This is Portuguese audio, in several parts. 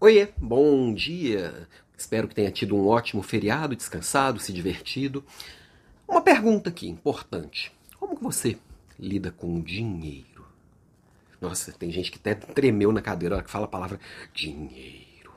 Oiê, bom dia! Espero que tenha tido um ótimo feriado, descansado, se divertido. Uma pergunta aqui, importante. Como que você lida com dinheiro? Nossa, tem gente que até tremeu na cadeira na hora que fala a palavra dinheiro.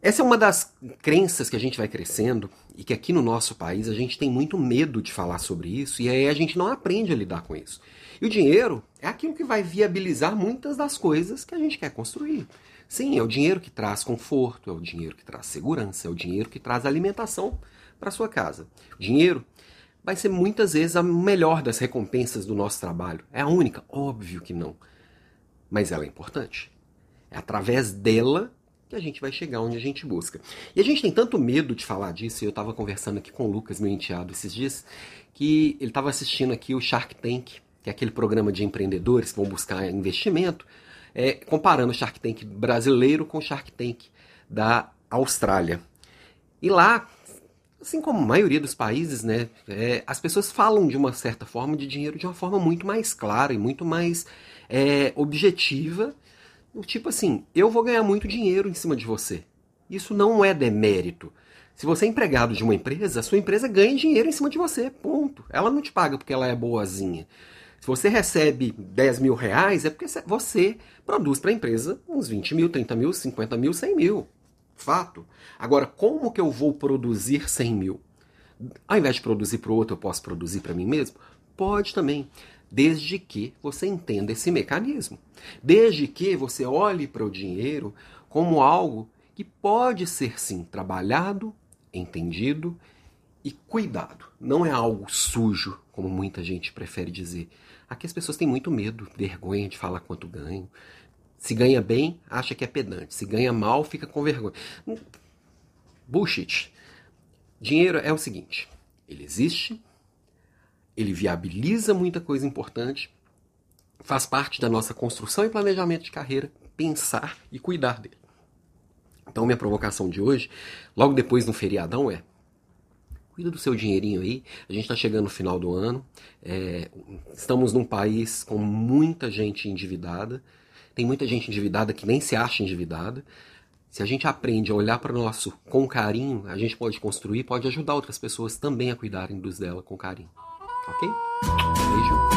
Essa é uma das crenças que a gente vai crescendo e que aqui no nosso país a gente tem muito medo de falar sobre isso e aí a gente não aprende a lidar com isso. E o dinheiro é aquilo que vai viabilizar muitas das coisas que a gente quer construir. Sim, é o dinheiro que traz conforto, é o dinheiro que traz segurança, é o dinheiro que traz alimentação para sua casa. Dinheiro vai ser muitas vezes a melhor das recompensas do nosso trabalho. É a única? Óbvio que não. Mas ela é importante. É através dela que a gente vai chegar onde a gente busca. E a gente tem tanto medo de falar disso, e eu estava conversando aqui com o Lucas, meu enteado, esses dias, que ele estava assistindo aqui o Shark Tank, que é aquele programa de empreendedores que vão buscar investimento, é, comparando o Shark Tank brasileiro com o Shark Tank da Austrália. E lá, assim como a maioria dos países, né, é, as pessoas falam de uma certa forma de dinheiro de uma forma muito mais clara e muito mais é, objetiva. Tipo assim, eu vou ganhar muito dinheiro em cima de você. Isso não é demérito. Se você é empregado de uma empresa, a sua empresa ganha dinheiro em cima de você, ponto. Ela não te paga porque ela é boazinha. Se você recebe 10 mil reais, é porque você produz para a empresa uns 20 mil, 30 mil, 50 mil, 100 mil. Fato. Agora, como que eu vou produzir 100 mil? Ao invés de produzir para o outro, eu posso produzir para mim mesmo? Pode também. Desde que você entenda esse mecanismo. Desde que você olhe para o dinheiro como algo que pode ser sim trabalhado, entendido e cuidado. Não é algo sujo, como muita gente prefere dizer. Aqui as pessoas têm muito medo, vergonha de falar quanto ganham. Se ganha bem, acha que é pedante. Se ganha mal, fica com vergonha. Bullshit. Dinheiro é o seguinte: ele existe, ele viabiliza muita coisa importante, faz parte da nossa construção e planejamento de carreira, pensar e cuidar dele. Então, minha provocação de hoje, logo depois do feriadão, é cuida do seu dinheirinho aí. A gente está chegando no final do ano. É, estamos num país com muita gente endividada. Tem muita gente endividada que nem se acha endividada. Se a gente aprende a olhar para o nosso com carinho, a gente pode construir, pode ajudar outras pessoas também a cuidarem dos dela com carinho. Ok? Beijo.